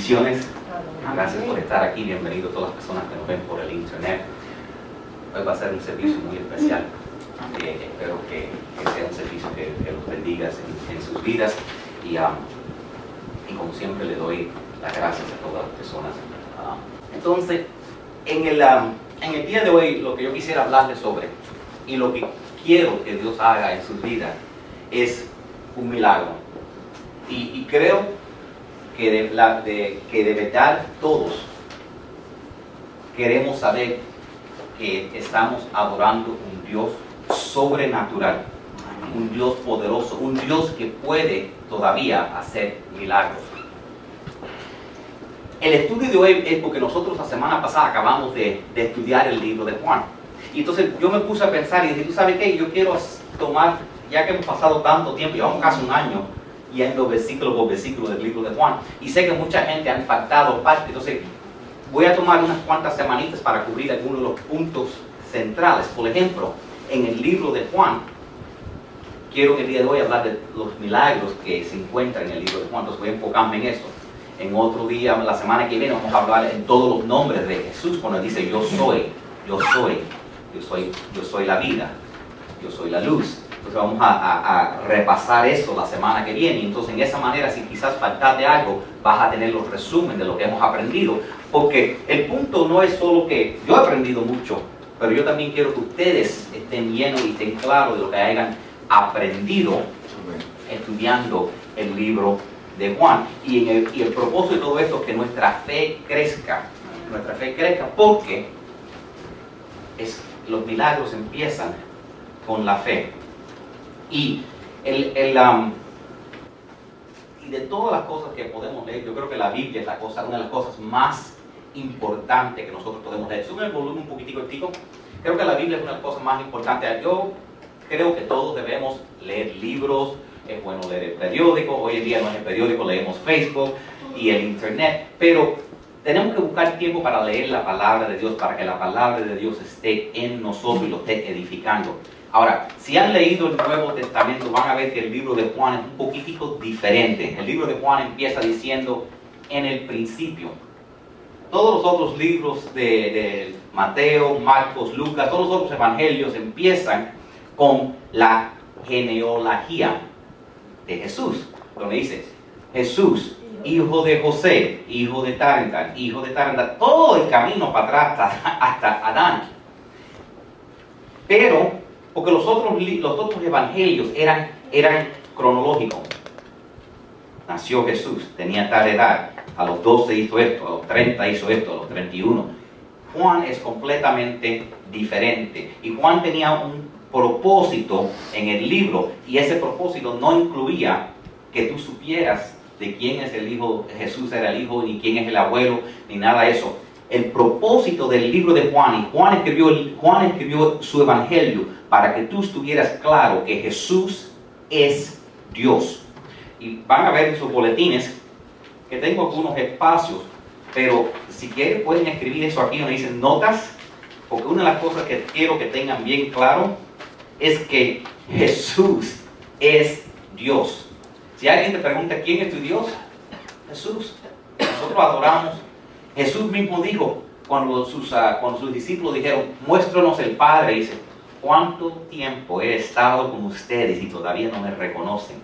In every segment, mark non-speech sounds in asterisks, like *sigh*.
Bendiciones. Gracias por estar aquí. Bienvenido a todas las personas que nos ven por el internet. Hoy va a ser un servicio muy especial. Eh, espero que, que sea un servicio que, que los bendiga en, en sus vidas. Y, um, y como siempre le doy las gracias a todas las personas. Um, entonces, en el, um, en el día de hoy lo que yo quisiera hablarles sobre y lo que quiero que Dios haga en sus vidas es un milagro. Y, y creo que de, la- todos queremos saber que estamos adorando un Dios sobrenatural, un Dios poderoso, un Dios que puede todavía hacer milagros. El estudio de hoy es porque nosotros la semana pasada acabamos de, de estudiar el libro de Juan. Y entonces yo me puse a pensar y dije, ¿tú sabes qué? Yo quiero tomar, ya que hemos pasado tanto tiempo, llevamos casi un año yendo versículo por versículo del libro de Juan. Y sé que mucha gente han faltado parte, entonces voy a tomar unas cuantas semanitas para cubrir algunos de los puntos centrales. Por ejemplo, en el libro de Juan, quiero en el día de hoy hablar de los milagros que se encuentran en el libro de Juan, entonces voy a enfocarme en eso. En otro día, la semana que viene, vamos a hablar en todos los nombres de Jesús, cuando dice yo soy, yo soy, yo soy, yo soy la vida, yo soy la luz. Entonces vamos a, repasar eso la semana que viene. Entonces en esa manera, si quizás falta de algo, vas a tener los resumen de lo que hemos aprendido. Porque el punto no es solo que yo he aprendido mucho, pero yo también quiero que ustedes estén llenos y estén claros de lo que hayan aprendido estudiando el libro de Juan. Y, el, propósito de todo esto es que nuestra fe crezca. Nuestra fe crezca porque los milagros empiezan con la fe. Y, el, el, um, y de todas las cosas que podemos leer, yo creo que la Biblia es la cosa, una de las cosas más importantes que nosotros podemos leer. Sube el volumen un poquitico, tico. Creo que la Biblia es una de las cosas más importantes. Yo creo que todos debemos leer libros, es bueno leer el periódico, hoy en día no es el periódico, leemos Facebook y el Internet, pero tenemos que buscar tiempo para leer la palabra de Dios, para que la palabra de Dios esté en nosotros y lo esté edificando. Ahora, si han leído el Nuevo Testamento, van a ver que el libro de Juan es un poquitico diferente. El libro de Juan empieza diciendo, en el principio. Todos los otros libros de, de Mateo, Marcos, Lucas, todos los otros evangelios empiezan con la genealogía de Jesús, donde dice Jesús, hijo de José, hijo de Tarental, hijo de Tarental, todo el camino para atrás hasta, hasta Adán. Pero, porque los otros, los otros evangelios eran, eran cronológicos. Nació Jesús, tenía tal edad, a los 12 hizo esto, a los 30 hizo esto, a los 31. Juan es completamente diferente. Y Juan tenía un propósito en el libro y ese propósito no incluía que tú supieras de quién es el hijo, Jesús era el hijo, ni quién es el abuelo, ni nada de eso. El propósito del libro de Juan, y Juan escribió, Juan escribió su evangelio para que tú estuvieras claro que Jesús es Dios. Y van a ver en sus boletines que tengo algunos espacios, pero si quieren pueden escribir eso aquí donde dicen notas, porque una de las cosas que quiero que tengan bien claro es que Jesús es Dios. Si alguien te pregunta quién es tu Dios, Jesús. Nosotros adoramos. Jesús mismo dijo cuando sus, ah, cuando sus discípulos dijeron, muéstranos el Padre, dice, ¿cuánto tiempo he estado con ustedes y todavía no me reconocen?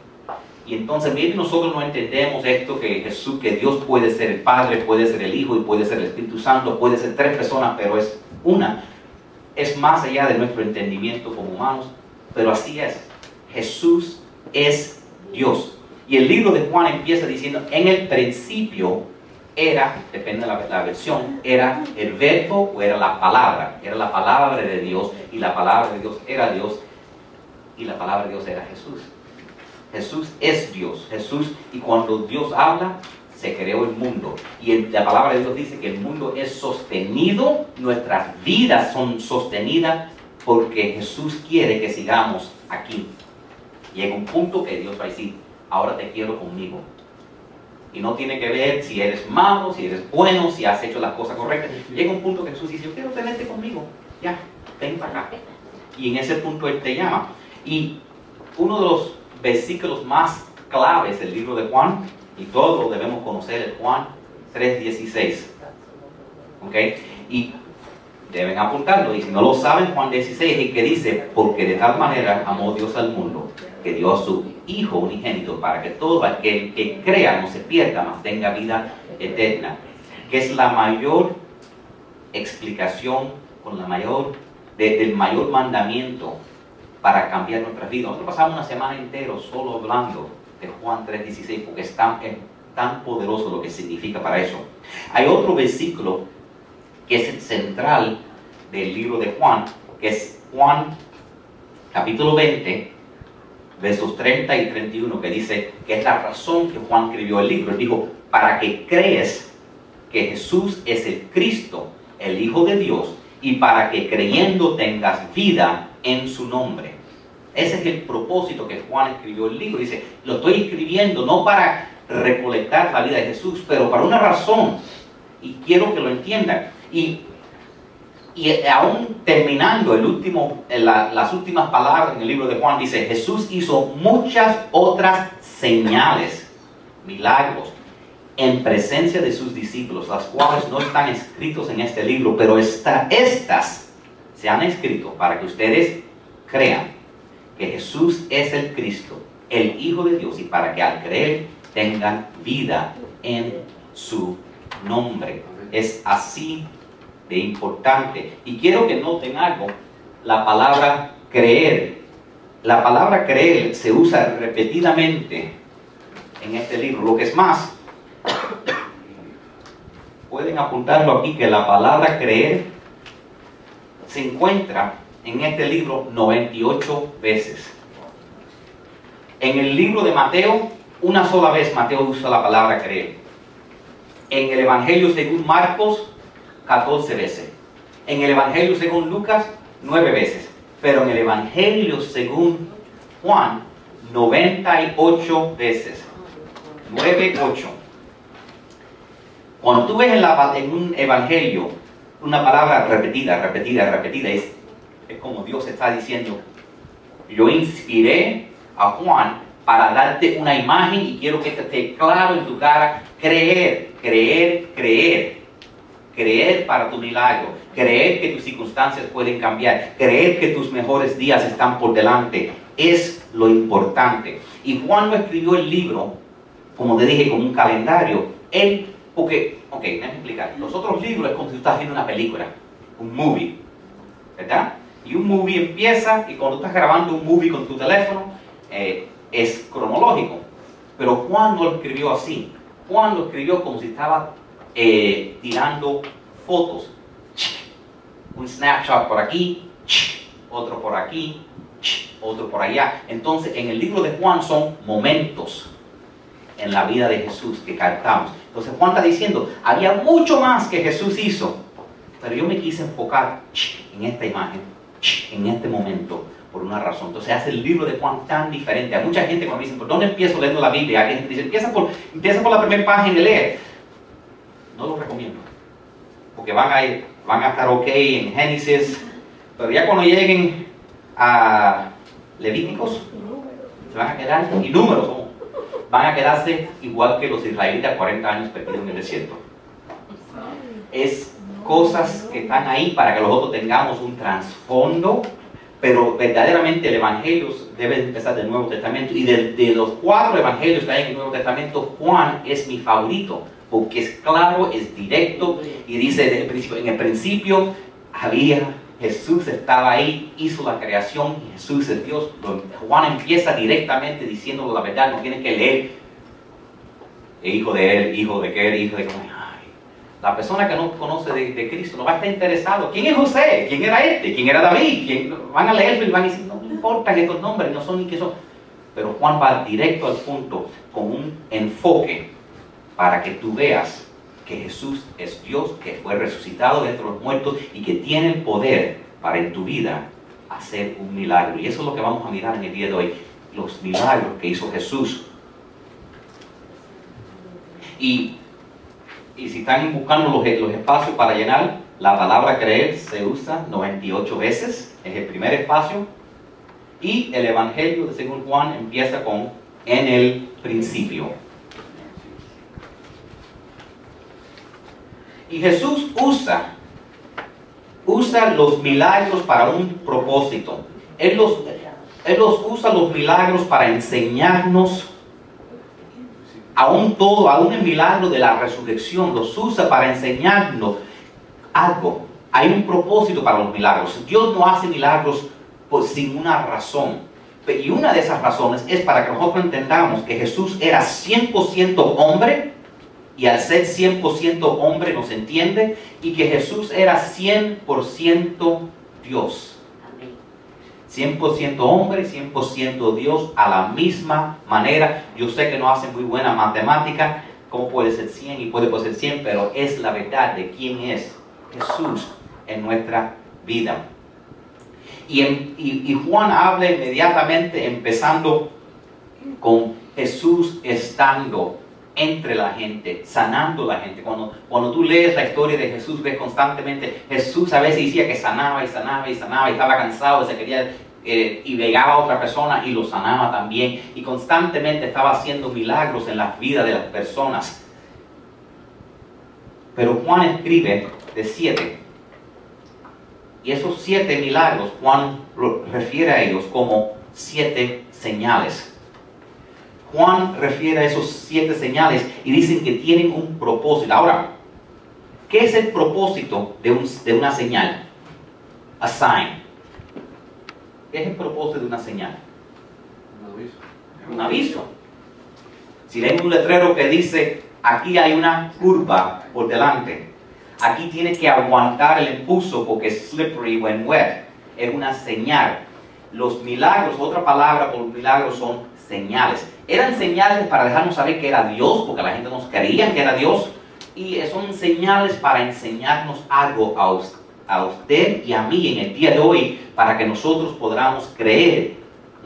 Y entonces, bien, nosotros no entendemos esto que Jesús, que Dios puede ser el Padre, puede ser el Hijo y puede ser el Espíritu Santo, puede ser tres personas, pero es una. Es más allá de nuestro entendimiento como humanos, pero así es. Jesús es Dios. Y el libro de Juan empieza diciendo, en el principio era, depende de la, versión, era el verbo o era la palabra, era la palabra de Dios y la palabra de Dios era Dios y la palabra de Dios era Jesús. Jesús es Dios, Jesús, y cuando Dios habla, se creó el mundo. Y el- la palabra de Dios dice que el mundo es sostenido, nuestras vidas son sostenidas porque Jesús quiere que sigamos aquí. Llega un punto que Dios va a decir, ahora te quiero conmigo. Y no tiene que ver si eres malo, si eres bueno, si has hecho las cosas correctas. Llega un punto que Jesús dice, yo quiero tenerte conmigo. Ya, ven para acá. Y en ese punto Él te llama. Y uno de los versículos más claves del libro de Juan, y todos debemos conocer, el Juan 3.16. ¿Ok? Y deben apuntarlo. Y si no lo saben, Juan 16 es el que dice, porque de tal manera amó Dios al mundo, que dio a su Hijo unigénito para que todo aquel que crea no se pierda, mas tenga vida eterna. Que es la mayor explicación, con la mayor, del mayor mandamiento para cambiar nuestra vida. Nosotros pasamos una semana entera solo hablando de Juan 3.16 porque es tan poderoso lo que significa para eso. Hay otro versículo que es el central del libro de Juan, que es Juan capítulo 20, versos 30 y 31, que dice que es la razón que Juan escribió el libro. Él dijo, para que crees que Jesús es el Cristo, el Hijo de Dios, y para que creyendo tengas vida en su nombre. Ese es el propósito que Juan escribió el libro. Dice, lo estoy escribiendo no para recolectar la vida de Jesús, pero para una razón. Y quiero que lo entiendan. Y, y aún terminando el último, las últimas palabras en el libro de Juan, dice, Jesús hizo muchas otras señales, milagros, en presencia de sus discípulos, las cuales no están escritos en este libro, pero estas se han escrito para que ustedes crean que Jesús es el Cristo, el Hijo de Dios, y para que al creer tengan vida en su nombre. Es así de importante. Y quiero que noten algo, la palabra creer. La palabra creer se usa repetidamente en este libro. Lo que es más, *coughs* pueden apuntarlo aquí que la palabra creer se encuentra en este libro 98 veces. En el libro de Mateo, una sola vez Mateo usa la palabra creer. En el Evangelio según Marcos, 14 veces. En el Evangelio según Lucas, 9 veces. Pero en el Evangelio según Juan, 98 veces. 9, 8. Cuando tú ves en, en un Evangelio una palabra repetida, repetida, repetida, es, es como Dios está diciendo, yo inspiré a Juan para darte una imagen y quiero que esté claro en tu cara, creer, creer, creer creer para tu milagro, creer que tus circunstancias pueden cambiar, creer que tus mejores días están por delante, es lo importante. Y Juan no escribió el libro, como te dije, como un calendario. Él, porque, ok, déjame explicar. Los otros libros es como si estás viendo una película, un movie, ¿verdad? Y un movie empieza y cuando estás grabando un movie con tu teléfono, eh, es cronológico. Pero Juan no lo escribió así. Juan lo escribió como si estaba eh, tirando fotos. Un snapshot por aquí, otro por aquí, otro por allá. Entonces, en el libro de Juan son momentos en la vida de Jesús que captamos. Entonces, Juan está diciendo, había mucho más que Jesús hizo, pero yo me quise enfocar en esta imagen, en este momento, por una razón. Entonces hace el libro de Juan tan diferente. A mucha gente cuando me dicen, ¿por dónde empiezo leyendo la Biblia? Hay gente dice, empieza por, empieza por la primera página y lee no lo recomiendo. Porque van a, estar ok en Génesis, pero ya cuando lleguen a Levíticos, se van a quedar, y números, van a quedarse igual que los israelitas 40 años perdidos en el desierto. Es cosas que están ahí para que nosotros tengamos un trasfondo, pero verdaderamente el Evangelio debe empezar del Nuevo Testamento. Y de, de los cuatro Evangelios que hay en el Nuevo Testamento, Juan es mi favorito porque es claro, es directo y dice desde el principio, en el principio había Jesús estaba ahí, hizo la creación Jesús es Dios. Juan empieza directamente diciendo la verdad, no tiene que leer hijo de él, hijo de qué, hijo de la persona que no conoce de, Cristo no va a estar interesado. ¿Quién es José? ¿Quién era este? ¿Quién era David? Van a leerlo y van a decir, no me importan estos nombres, no son ni qué son. Pero Juan va directo al punto con un enfoque para que tú veas que Jesús es Dios, que fue resucitado de entre los muertos y que tiene el poder para en tu vida hacer un milagro. Y eso es lo que vamos a mirar en el día de hoy, los milagros que hizo Jesús. Y, si están buscando los, los espacios para llenar, la palabra creer se usa 98 veces, es el primer espacio. Y el Evangelio de según Juan empieza con en el principio. Y Jesús usa, usa los milagros para un propósito. Él los, él los usa los milagros para enseñarnos aún todo, aún el milagro de la resurrección, los usa para enseñarnos algo. Hay un propósito para los milagros. Dios no hace milagros sin una razón. Y una de esas razones es para que nosotros entendamos que Jesús era 100% hombre y al ser 100% hombre nos entiende y que Jesús era 100% Dios. 100% hombre, 100% Dios a la misma manera. Yo sé que no hacen muy buena matemática, cómo puede ser 100 y puede ser 100, pero es la verdad de quién es Jesús en nuestra vida. Y, y Juan habla inmediatamente empezando con Jesús estando entre la gente, sanando la gente. Cuando, cuando tú lees la historia de Jesús, ves constantemente, Jesús a veces decía que sanaba y sanaba y sanaba y estaba cansado y se quería eh, y llegaba a otra persona y lo sanaba también. Y constantemente estaba haciendo milagros en las vidas de las personas. Pero Juan escribe de siete. Y esos siete milagros, Juan refiere a ellos como siete señales. Juan refiere a esos siete señales y dicen que tienen un propósito. Ahora, ¿qué es el propósito de, de una señal? A sign. ¿Qué es el propósito de una señal? Un aviso. Un aviso. Si leen un letrero que dice, aquí hay una curva por delante, aquí tiene que aguantar el impulso porque es slippery when wet, es una señal. Los milagros, otra palabra por milagros son señales. Eran señales para dejarnos saber que era Dios, porque la gente nos creía que era Dios, y son señales para enseñarnos algo a usted a usted y a mí en el día de hoy para que nosotros podamos creer.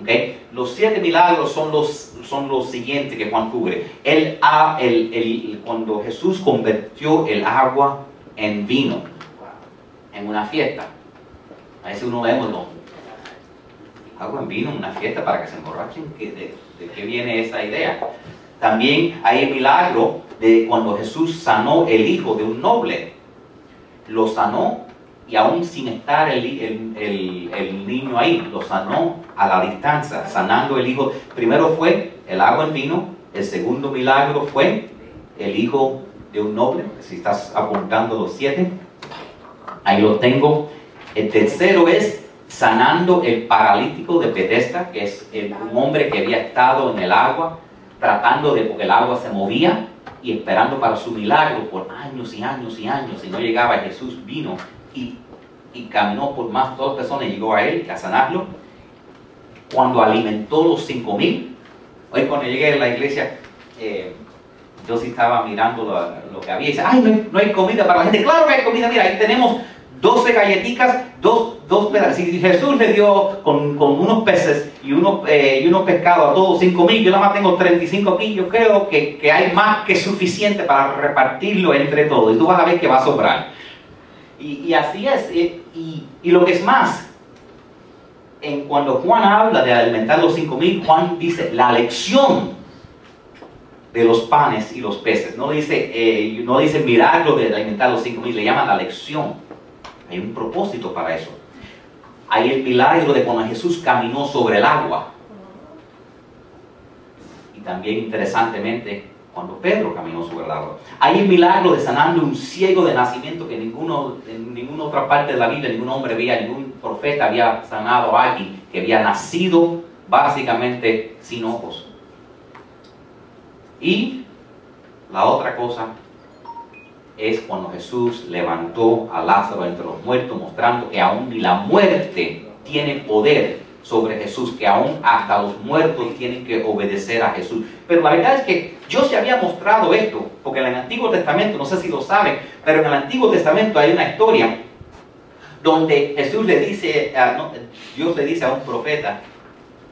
¿okay? Los siete milagros son los, son los siguientes que Juan cubre. El, el, el, cuando Jesús convirtió el agua en vino en una fiesta. A veces uno vemos agua en vino una fiesta para que se emborrachen. ¿De, qué viene esa idea? También hay el milagro de cuando Jesús sanó el hijo de un noble. Lo sanó y aún sin estar el, niño ahí, lo sanó a la distancia, sanando el hijo. Primero fue el agua en vino, el segundo milagro fue el hijo de un noble, si estás apuntando los siete, ahí lo tengo. El tercero es sanando el paralítico de Bethesda, que es un hombre que había estado en el agua, tratando de, porque el agua se movía, y esperando para su milagro por años y años y años, y no llegaba, Jesús vino y, y caminó por más dos personas y llegó a él a sanarlo. Cuando alimentó los cinco mil, hoy cuando llegué a la iglesia, eh, yo sí estaba mirando lo, que había y dice, ay, no hay, comida para la gente. Claro que hay comida, mira, ahí tenemos 12 galletitas, dos, dos. Si Jesús le dio con, con unos peces y unos, eh, y unos pescados a todos 5 mil, yo nada más tengo 35 aquí, yo creo que, que, hay más que suficiente para repartirlo entre todos. Y tú vas a ver que va a sobrar. Y, así es. Y, lo que es más, en cuando Juan habla de alimentar los cinco mil, Juan dice la lección de los panes y los peces. No dice, eh, no dice milagro de alimentar los cinco mil, le llama la lección. Hay un propósito para eso. Hay el milagro de cuando Jesús caminó sobre el agua. Y también interesantemente cuando Pedro caminó sobre el agua. Hay el milagro de sanando un ciego de nacimiento que ninguno, en ninguna otra parte de la Biblia, ningún hombre había, ningún profeta había sanado a alguien que había nacido básicamente sin ojos. Y la otra cosa es cuando Jesús levantó a Lázaro entre los muertos, mostrando que aún ni la muerte tiene poder sobre Jesús, que aún hasta los muertos tienen que obedecer a Jesús. Pero la verdad es que Dios se había mostrado esto, porque en el Antiguo Testamento, no sé si lo saben, pero en el Antiguo Testamento hay una historia donde Jesús le dice, Dios le dice a un profeta,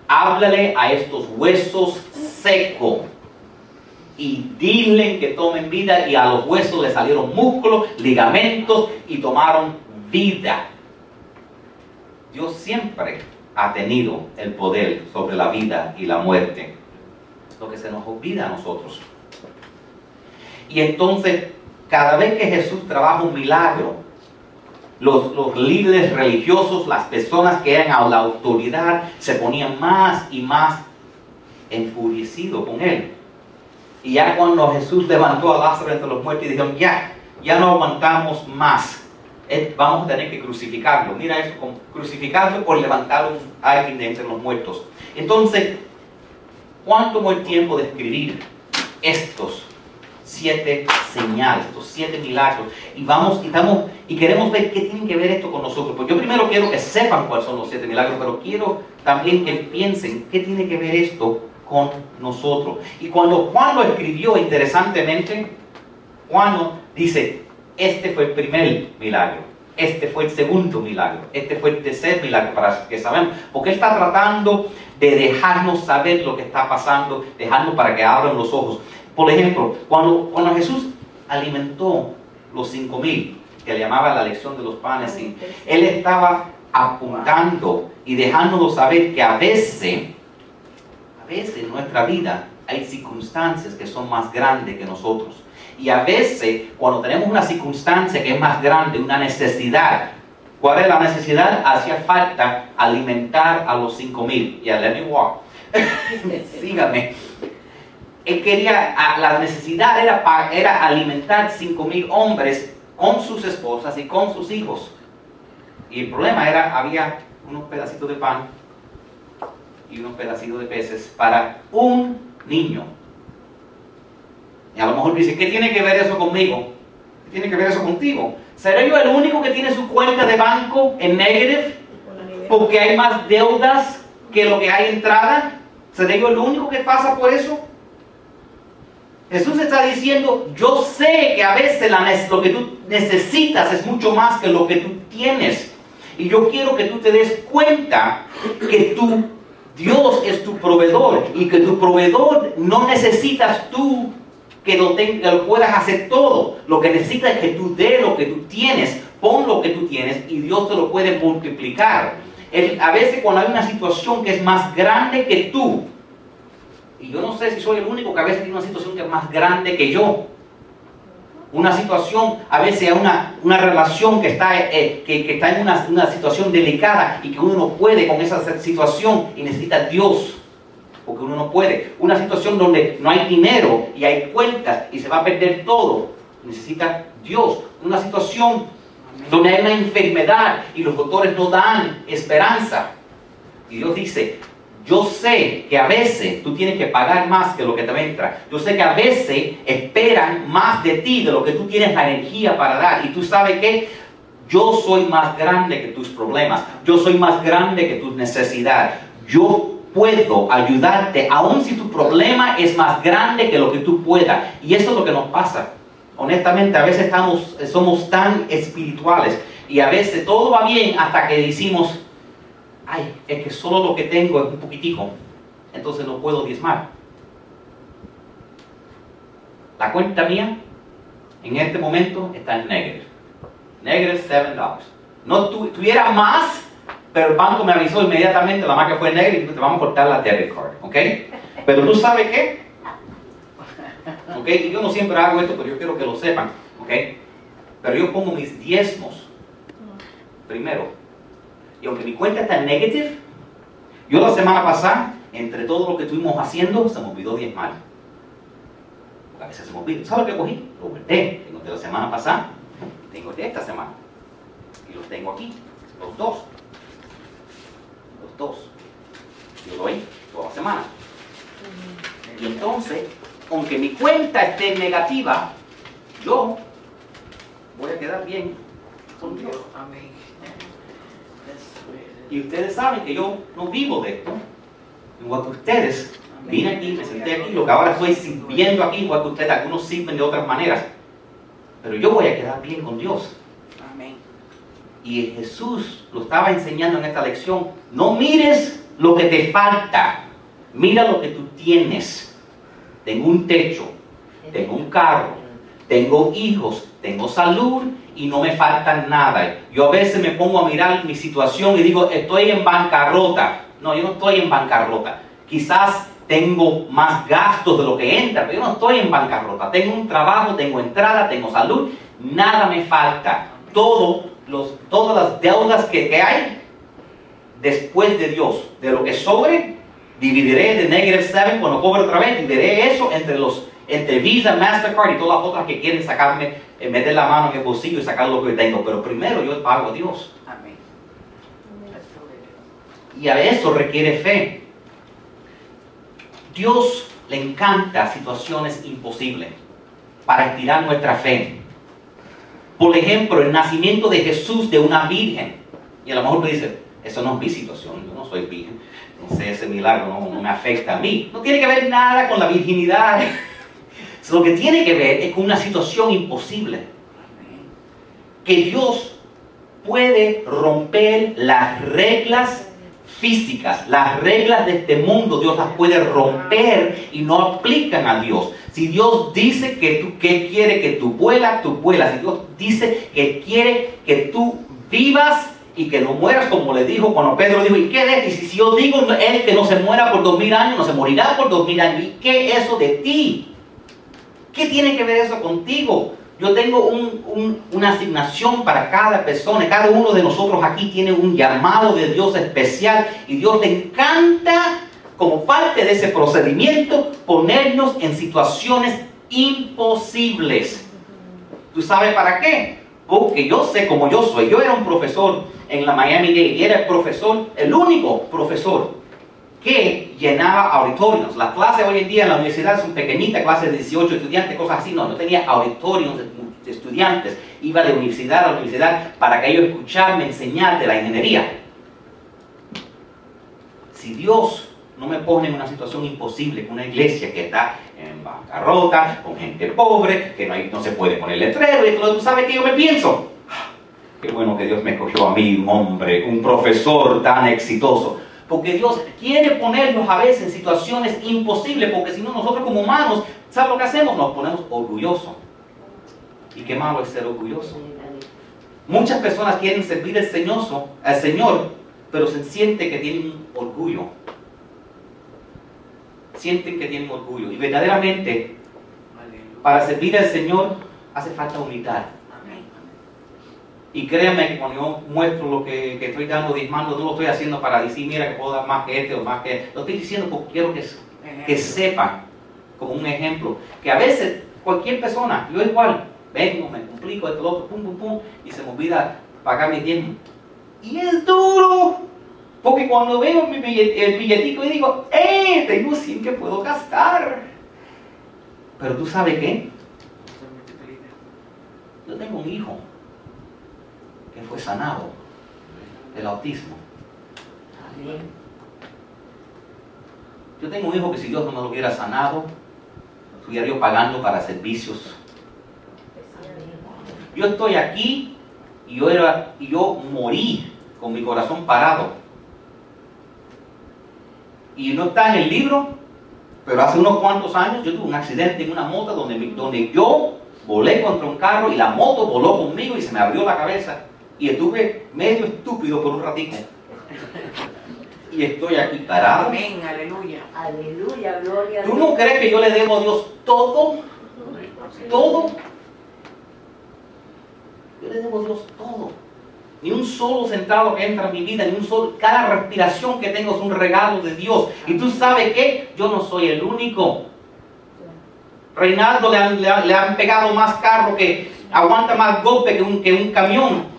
háblale a estos huesos secos y dile que tomen vida y a los huesos le salieron músculos, ligamentos y tomaron vida. Dios siempre ha tenido el poder sobre la vida y la muerte. Lo que se nos olvida a nosotros. Y entonces cada vez que Jesús trabaja un milagro, los, los, líderes religiosos, las personas que eran a la autoridad, se ponían más y más enfurecidos con él. Y ya cuando Jesús levantó a Lázaro entre los muertos y dijeron, ya, ya no aguantamos más, eh, vamos a tener que crucificarlo. Mira eso, crucificarlo por levantar a alguien de entre los muertos. Entonces, ¿cuánto tomó el tiempo de escribir estos siete señales, estos siete milagros? Y vamos, y, estamos, y queremos ver qué tiene que ver esto con nosotros. Pues yo primero quiero que sepan cuáles son los siete milagros, pero quiero también que piensen qué tiene que ver esto con nosotros. Y cuando Juan lo escribió, interesantemente, Juan dice, este fue el primer milagro, este fue el segundo milagro, este fue el tercer milagro, para que sabemos, porque él está tratando de dejarnos saber lo que está pasando, dejarnos para que abran los ojos. Por ejemplo, cuando, cuando Jesús alimentó los cinco mil, que le llamaba la lección de los panes, él estaba apuntando y dejándonos saber que a veces veces en nuestra vida hay circunstancias que son más grandes que nosotros. Y a veces, cuando tenemos una circunstancia que es más grande, una necesidad, ¿cuál es la necesidad? Hacía falta alimentar a los cinco mil. Ya, let me walk. *laughs* Sígame. Él quería, la necesidad era, era alimentar cinco mil hombres con sus esposas y con sus hijos. Y el problema era, había unos pedacitos de pan y unos pedacitos de peces para un niño. Y a lo mejor dice, ¿qué tiene que ver eso conmigo? ¿Qué tiene que ver eso contigo? ¿Seré yo el único que tiene su cuenta de banco en negative? Porque hay más deudas que lo que hay entrada. ¿Seré yo el único que pasa por eso? Jesús está diciendo, yo sé que a veces lo que tú necesitas es mucho más que lo que tú tienes. Y yo quiero que tú te des cuenta que tú Dios es tu proveedor y que tu proveedor no necesitas tú que lo, lo puedas hacer todo. Lo que necesitas es que tú dé lo que tú tienes, pon lo que tú tienes y Dios te lo puede multiplicar. a veces cuando hay una situación que es más grande que tú, y yo no sé si soy el único que a veces tiene una situación que es más grande que yo, una situación, a veces una, una relación que está, eh, que, está en una, una, situación delicada y que uno no puede con esa situación y necesita Dios, porque uno no puede. Una situación donde no hay dinero y hay cuentas y se va a perder todo, necesita Dios. Una situación donde hay una enfermedad y los doctores no dan esperanza. Y Dios dice, yo sé que a veces tú tienes que pagar más que lo que te entra. Yo sé que a veces esperan más de ti de lo que tú tienes la energía para dar. Y tú sabes que yo soy más grande que tus problemas. Yo soy más grande que tus necesidades. Yo puedo ayudarte aun si tu problema es más grande que lo que tú puedas. Y eso es lo que nos pasa. Honestamente, a veces estamos, somos tan espirituales y a veces todo va bien hasta que decimos, ay, es que solo lo que tengo es un poquitico, entonces no puedo diezmar. La cuenta mía en este momento está en negative. Negative 7 dólares. No tuviera más, pero el banco me avisó inmediatamente, la marca fue negative, te vamos a cortar la debit card, ¿ok? Pero tú sabes qué? ¿Ok? Y yo no siempre hago esto, pero yo quiero que lo sepan, ¿ok? Pero yo pongo mis diezmos primero y aunque mi cuenta está en negative, yo la semana pasada, entre todo lo que estuvimos haciendo, se me olvidó diezmar. Porque a veces se me olvida. ¿Sabes lo que cogí? Lo guardé. Tengo de la semana pasada, tengo de esta semana. Y los tengo aquí, los dos. Los dos. Yo doy toda la semana. Y entonces, aunque mi cuenta esté negativa, yo voy a quedar bien con Dios. Amén. Y ustedes saben que yo no vivo de esto. Igual que ustedes, vine aquí, me senté aquí, lo que ahora estoy sirviendo aquí, igual que ustedes, algunos sirven de otras maneras. Pero yo voy a quedar bien con Dios. Amén. Y Jesús lo estaba enseñando en esta lección. No mires lo que te falta, mira lo que tú tienes. Tengo un techo, tengo un carro, tengo hijos, tengo salud y no me falta nada. Yo a veces me pongo a mirar mi situación y digo, estoy en bancarrota. No, yo no estoy en bancarrota. Quizás tengo más gastos de lo que entra, pero yo no estoy en bancarrota. Tengo un trabajo, tengo entrada, tengo salud, nada me falta. Los, todas las deudas que, que hay después de Dios, de lo que sobre, dividiré de negative 7 cuando cobre otra vez, dividiré eso entre los entre Visa, Mastercard y todas las otras que quieren sacarme, eh, meter la mano en el bolsillo y sacar lo que tengo. Pero primero yo pago a Dios. Amén. Y a eso requiere fe. Dios le encanta situaciones imposibles para estirar nuestra fe. Por ejemplo, el nacimiento de Jesús de una virgen. Y a lo mejor me dice, eso no es mi situación, yo no soy virgen. Entonces ese milagro no, no me afecta a mí. No tiene que ver nada con la virginidad. Lo que tiene que ver es con una situación imposible. Que Dios puede romper las reglas físicas, las reglas de este mundo, Dios las puede romper y no aplican a Dios. Si Dios dice que tú que quiere que tú vuelas, tú vuelas. Si Dios dice que quiere que tú vivas y que no mueras, como le dijo cuando Pedro dijo, ¿y qué de ti? Si yo digo él que no se muera por dos mil años, no se morirá por dos mil años. ¿Y qué es eso de ti? ¿Qué tiene que ver eso contigo? Yo tengo un- un- una asignación para cada persona. Cada uno de nosotros aquí tiene un llamado de Dios especial y Dios le encanta, como parte de ese procedimiento, ponernos en situaciones imposibles. ¿Tú sabes para qué? Porque yo sé como yo soy. Yo era un profesor en la Miami Dade y era el profesor, el único profesor que llenaba auditorios. Las clases hoy en día en la universidad son pequeñitas, clases de 18 estudiantes, cosas así. No, no tenía auditorios de, estudiantes. Iba de universidad a universidad para que ellos escucharme enseñar de la ingeniería. Si Dios no me pone en una situación imposible con una iglesia que está en bancarrota, con gente pobre, que no, no se puede poner letrero, y tú sabes que yo me pienso. "Ah, Qué bueno que Dios me escogió a mí, un hombre, un profesor tan exitoso. Porque Dios quiere ponernos a veces en situaciones imposibles, porque si no nosotros como humanos, ¿sabes lo que hacemos? Nos ponemos orgullosos. ¿Y qué malo es ser orgulloso? Muchas personas quieren servir al Señor, pero se siente que tienen orgullo. Sienten que tienen orgullo. Y verdaderamente, para servir al Señor hace falta humildad. Y créanme que cuando yo muestro lo que, que estoy dando, diezmando, no lo estoy haciendo para decir, mira que puedo dar más que este o más que... Lo estoy diciendo porque quiero que, que sepan, como un ejemplo, que a veces cualquier persona, yo igual, vengo, me complico, esto, lo otro, pum, pum, pum, y se me olvida pagar mi diezmo. Y es duro, porque cuando veo mi billet- el billetico y digo, ¡eh! Tengo 100 que puedo gastar. Pero tú sabes qué? Yo tengo un hijo que fue sanado del autismo. Yo tengo un hijo que si Dios no me lo hubiera sanado, estuviera yo pagando para servicios. Yo estoy aquí y yo, era, y yo morí con mi corazón parado. Y no está en el libro, pero hace unos cuantos años yo tuve un accidente en una moto donde, donde yo volé contra un carro y la moto voló conmigo y se me abrió la cabeza. Y estuve medio estúpido por un ratito. Y estoy aquí parado. Amén, aleluya. Aleluya, gloria a ¿Tú no crees que yo le debo a Dios todo? Todo. Yo le debo a Dios todo. Ni un solo centavo que entra en mi vida, ni un solo. Cada respiración que tengo es un regalo de Dios. Y tú sabes qué? Yo no soy el único. Reinaldo le han, le han- le han pegado más carro que aguanta más golpe que un, que un camión.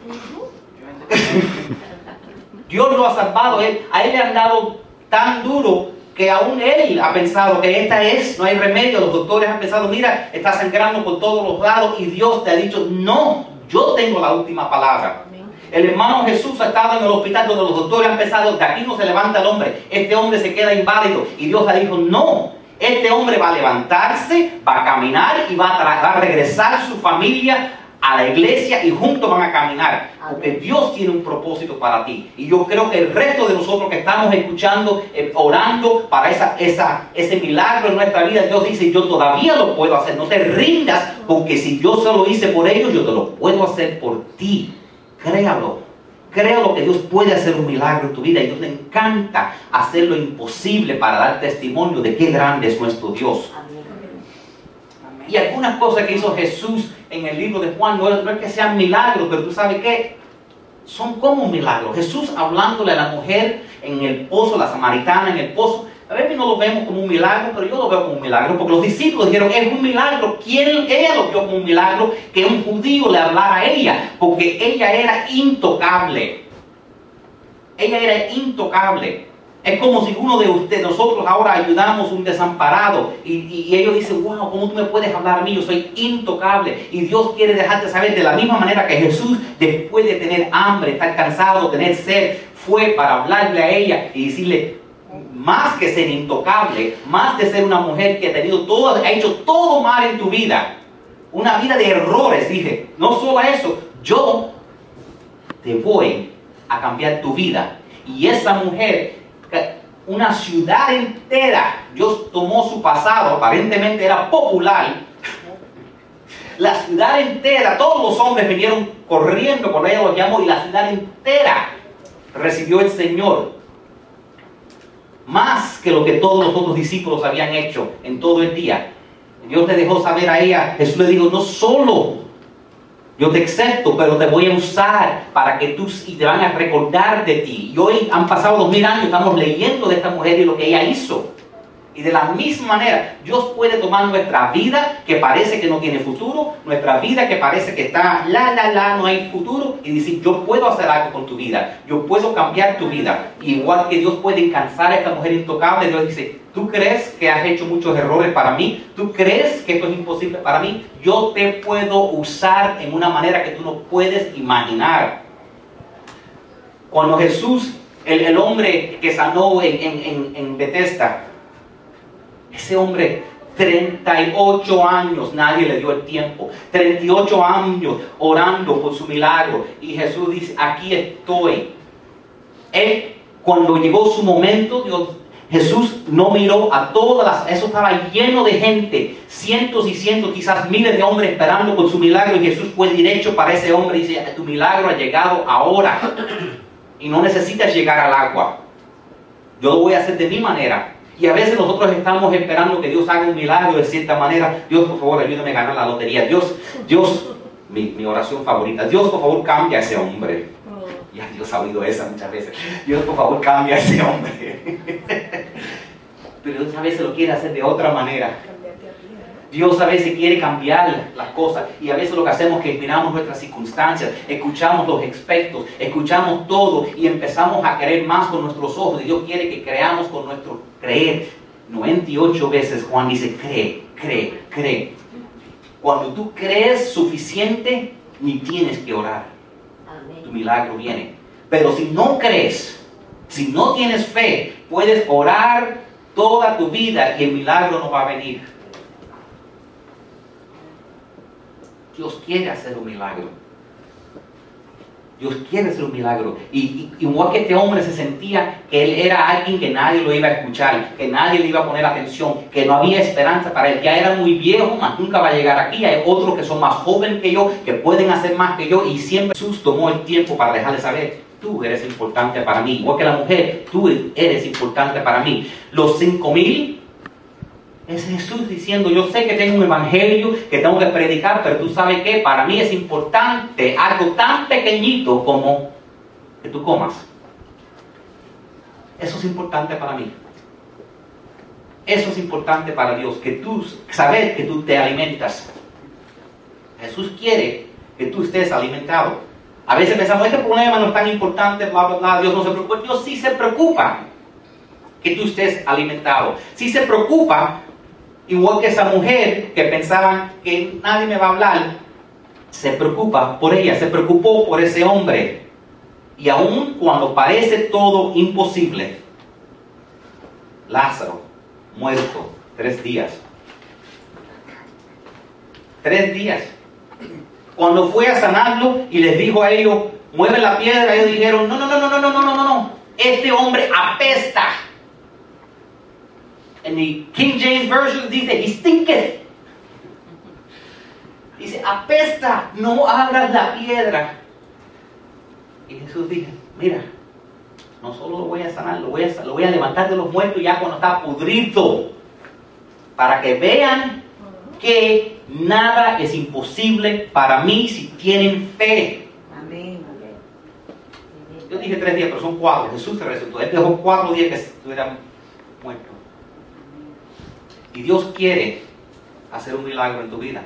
*laughs* Dios lo ha salvado. Él, a él le han dado tan duro que aún él ha pensado que esta es, no hay remedio. Los doctores han pensado, mira, está sangrando por todos los lados y Dios te ha dicho, no, yo tengo la última palabra. El hermano Jesús ha estado en el hospital donde los doctores han pensado, de aquí no se levanta el hombre, este hombre se queda inválido. Y Dios le dijo, no, este hombre va a levantarse, va a caminar y va a, va a regresar a su familia a la iglesia y juntos van a caminar. Porque Dios tiene un propósito para ti. Y yo creo que el resto de nosotros que estamos escuchando, eh, orando para esa, esa, ese milagro en nuestra vida, Dios dice, yo todavía lo puedo hacer. No te rindas, porque si yo se lo hice por ellos, yo te lo puedo hacer por ti. Créalo. creo lo que Dios puede hacer un milagro en tu vida y Dios le encanta hacer lo imposible para dar testimonio de qué grande es nuestro Dios. Y algunas cosas que hizo Jesús en el libro de Juan no es, no es que sean milagros, pero tú sabes qué, son como un milagro. Jesús hablándole a la mujer en el pozo, la samaritana en el pozo, a veces no lo vemos como un milagro, pero yo lo veo como un milagro, porque los discípulos dijeron, es un milagro. ¿Quién ella lo vio como un milagro? Que un judío le hablara a ella, porque ella era intocable. Ella era intocable. Es como si uno de ustedes, nosotros ahora ayudamos a un desamparado y, y- ellos dicen, wow, ¿cómo tú me puedes hablar a mí? Yo soy intocable. Y Dios quiere dejarte saber de la misma manera que Jesús, después de tener hambre, estar cansado, tener sed, fue para hablarle a ella y decirle, más que ser intocable, más de ser una mujer que ha tenido todo, ha hecho todo mal en tu vida, una vida de errores, dije, no solo eso, yo te voy a cambiar tu vida. Y esa mujer, una ciudad entera, Dios tomó su pasado, aparentemente era popular. La ciudad entera, todos los hombres vinieron corriendo cuando ella los llamó y la ciudad entera recibió el Señor. Más que lo que todos los otros discípulos habían hecho en todo el día. Dios le dejó saber a ella, Jesús le dijo, no solo yo te acepto, pero te voy a usar para que tú y te van a recordar de ti. Y hoy han pasado dos mil años, estamos leyendo de esta mujer y lo que ella hizo. Y de la misma manera, Dios puede tomar nuestra vida que parece que no tiene futuro, nuestra vida que parece que está la, la, la, no hay futuro, y decir, yo puedo hacer algo con tu vida, yo puedo cambiar tu vida. Igual que Dios puede alcanzar a esta mujer intocable, Dios dice, ¿tú crees que has hecho muchos errores para mí? ¿Tú crees que esto es imposible para mí? Yo te puedo usar en una manera que tú no puedes imaginar. Cuando Jesús, el, el hombre que sanó en, en, en, en Bethesda, ese hombre, 38 años, nadie le dio el tiempo. 38 años orando por su milagro. Y Jesús dice, aquí estoy. Él, cuando llegó su momento, Jesús no miró a todas las... Eso estaba lleno de gente. Cientos y cientos, quizás miles de hombres esperando por su milagro. Y Jesús fue derecho para ese hombre y dice, tu milagro ha llegado ahora. Y no necesitas llegar al agua. Yo lo voy a hacer de mi manera. Y a veces nosotros estamos esperando que Dios haga un milagro de cierta manera. Dios, por favor, ayúdame a ganar la lotería. Dios, Dios, mi, mi oración favorita. Dios, por favor, cambia a ese hombre. Ya Dios ha oído esa muchas veces. Dios, por favor, cambia a ese hombre. *laughs* Pero Dios a veces lo quiere hacer de otra manera. Dios a veces quiere cambiar las cosas y a veces lo que hacemos es que miramos nuestras circunstancias, escuchamos los expertos, escuchamos todo y empezamos a creer más con nuestros ojos. Y Dios quiere que creamos con nuestro creer. 98 veces Juan dice, cree, cree, cree. Cuando tú crees suficiente, ni tienes que orar. Tu milagro viene. Pero si no crees, si no tienes fe, puedes orar toda tu vida y el milagro no va a venir. Dios quiere hacer un milagro. Dios quiere hacer un milagro. Y, igual que este hombre se sentía que él era alguien que nadie lo iba a escuchar, que nadie le iba a poner atención, que no había esperanza para él. Ya era muy viejo, más nunca va a llegar aquí. Hay otros que son más jóvenes que yo, que pueden hacer más que yo. Y siempre Jesús tomó el tiempo para dejarle saber, tú eres importante para mí. Igual que la mujer, tú eres importante para mí. Los cinco mil es Jesús diciendo, yo sé que tengo un evangelio que tengo que predicar, pero tú sabes que para mí es importante algo tan pequeñito como que tú comas. Eso es importante para mí. Eso es importante para Dios, que tú, saber que tú te alimentas. Jesús quiere que tú estés alimentado. A veces pensamos, este problema no es tan importante, bla, bla, bla, Dios no se preocupa. Dios sí se preocupa que tú estés alimentado. Sí se preocupa Igual que esa mujer que pensaba que nadie me va a hablar, se preocupa por ella, se preocupó por ese hombre. Y aun cuando parece todo imposible, Lázaro, muerto, tres días. Tres días. Cuando fue a sanarlo y les dijo a ellos, mueve la piedra, ellos dijeron, no, no, no, no, no, no, no, no, no, no. Este hombre apesta. En el King James Version dice, stinketh. Dice, apesta, no abras la piedra. Y Jesús dijo, mira, no solo lo voy a sanar, lo voy a, lo voy a levantar de los muertos ya cuando está pudrido, para que vean que nada es imposible para mí si tienen fe. Amén. Yo dije tres días, pero son cuatro. Jesús se resucitó. Él dejó cuatro días que estuvieran muertos. Y Dios quiere hacer un milagro en tu vida.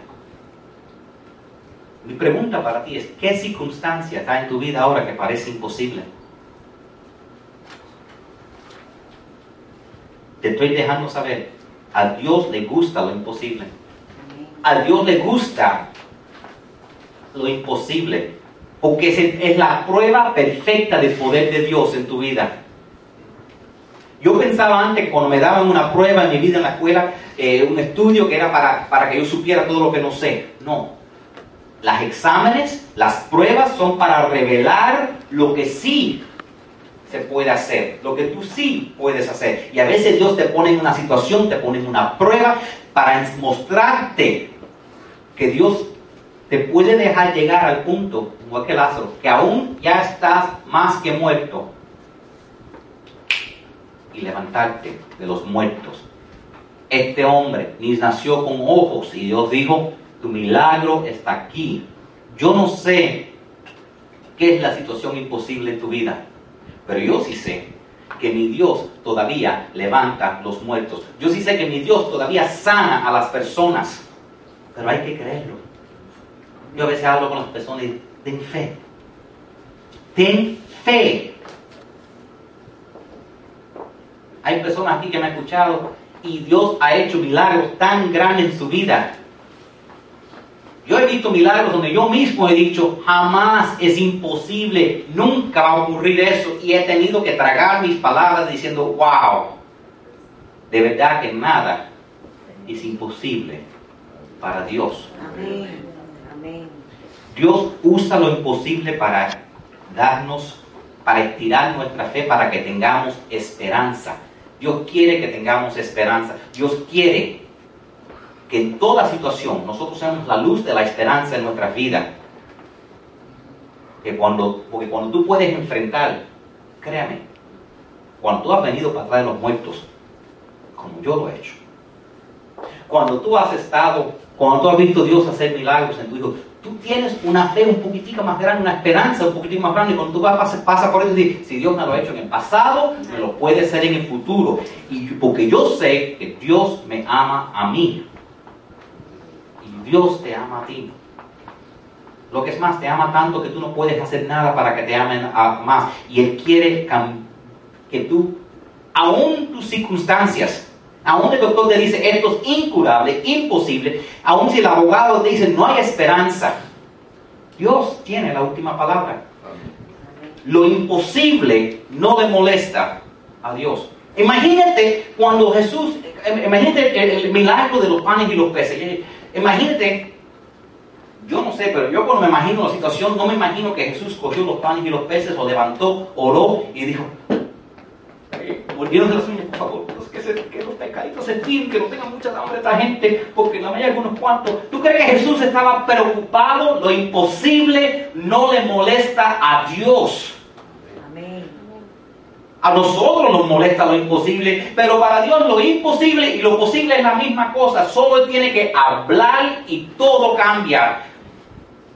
Mi pregunta para ti es, ¿qué circunstancia está en tu vida ahora que parece imposible? Te estoy dejando saber, a Dios le gusta lo imposible. A Dios le gusta lo imposible, porque es, la prueba perfecta del poder de Dios en tu vida. Yo pensaba antes, cuando me daban una prueba en mi vida en la escuela, eh, un estudio que era para, para que yo supiera todo lo que no sé. No. Las exámenes, las pruebas son para revelar lo que sí se puede hacer, lo que tú sí puedes hacer. Y a veces Dios te pone en una situación, te pone en una prueba para mostrarte que Dios te puede dejar llegar al punto, igual que Lázaro, que aún ya estás más que muerto y levantarte de los muertos. Este hombre ni nació con ojos y Dios dijo, tu milagro está aquí. Yo no sé qué es la situación imposible en tu vida, pero yo sí sé que mi Dios todavía levanta los muertos. Yo sí sé que mi Dios todavía sana a las personas, pero hay que creerlo. Yo a veces hablo con las personas y ten fe. Ten fe. Hay personas aquí que me han escuchado y Dios ha hecho milagros tan grandes en su vida. Yo he visto milagros donde yo mismo he dicho, jamás es imposible, nunca va a ocurrir eso. Y he tenido que tragar mis palabras diciendo, wow, de verdad que nada es imposible para Dios. Amén. Amén. Dios usa lo imposible para darnos, para estirar nuestra fe, para que tengamos esperanza. Dios quiere que tengamos esperanza. Dios quiere que en toda situación nosotros seamos la luz de la esperanza en nuestra vida. Que cuando, porque cuando tú puedes enfrentar, créame, cuando tú has venido para atrás de los muertos, como yo lo he hecho, cuando tú has estado, cuando tú has visto a Dios hacer milagros en tu hijo, tú tienes una fe un poquitico más grande, una esperanza un poquitico más grande. Y cuando tú vas, pasa, por eso y dices, si Dios me lo ha hecho en el pasado, me lo puede hacer en el futuro. Y porque yo sé que Dios me ama a mí. Y Dios te ama a ti. Lo que es más, te ama tanto que tú no puedes hacer nada para que te amen a- más. Y Él quiere que tú, aún tus circunstancias, aún el doctor te dice esto es incurable, imposible, aún si el abogado te dice no hay esperanza, Dios tiene la última palabra. Lo imposible no le molesta a Dios. Imagínate cuando Jesús, imagínate el, milagro de los panes y los peces. Imagínate, yo no sé, pero yo cuando me imagino la situación, no me imagino que Jesús cogió los panes y los peces, los levantó, oró y dijo, eh, volvieron las uñas, por favor, pues, que, se- que los pecaditos se tiren, que no tengan mucha hambre esta gente, porque la mayoría algunos cuantos. ¿Tú crees que Jesús estaba preocupado? Lo imposible no le molesta a Dios. Amén. A nosotros nos molesta lo imposible, pero para Dios lo imposible y lo posible es la misma cosa. Solo Él tiene que hablar y todo cambia.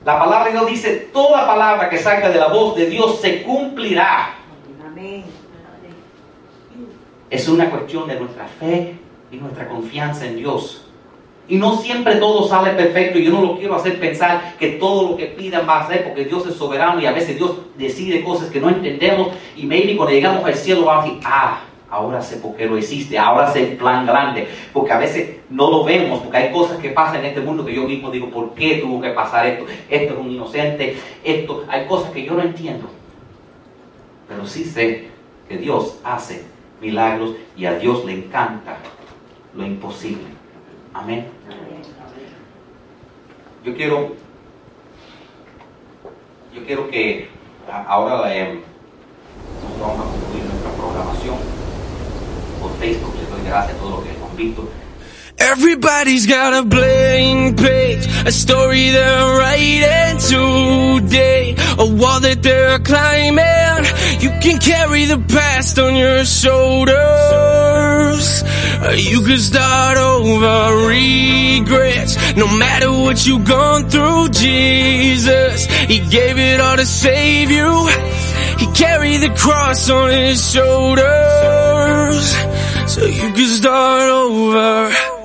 La palabra de Dios dice, toda palabra que salga de la voz de Dios se cumplirá. Es una cuestión de nuestra fe y nuestra confianza en Dios. Y no siempre todo sale perfecto. Yo no lo quiero hacer pensar que todo lo que pidan va a ser porque Dios es soberano y a veces Dios decide cosas que no entendemos. Y maybe cuando llegamos al cielo vamos a decir, ah, ahora sé por qué lo hiciste, ahora sé el plan grande. Porque a veces no lo vemos, porque hay cosas que pasan en este mundo que yo mismo digo, ¿por qué tuvo que pasar esto? Esto es un inocente, esto, hay cosas que yo no entiendo. Pero sí sé que Dios hace milagros y a Dios le encanta lo imposible. Amén. Yo quiero, yo quiero que ahora eh, nos vamos a concluir nuestra programación por Facebook. Les doy gracias a todos los que nos han visto. Everybody's got a blank page, a story they're writing today, a wall that they're climbing. You can carry the past on your shoulders. You can start over regrets. No matter what you've gone through, Jesus, He gave it all to save you. He carried the cross on His shoulders. So you can start over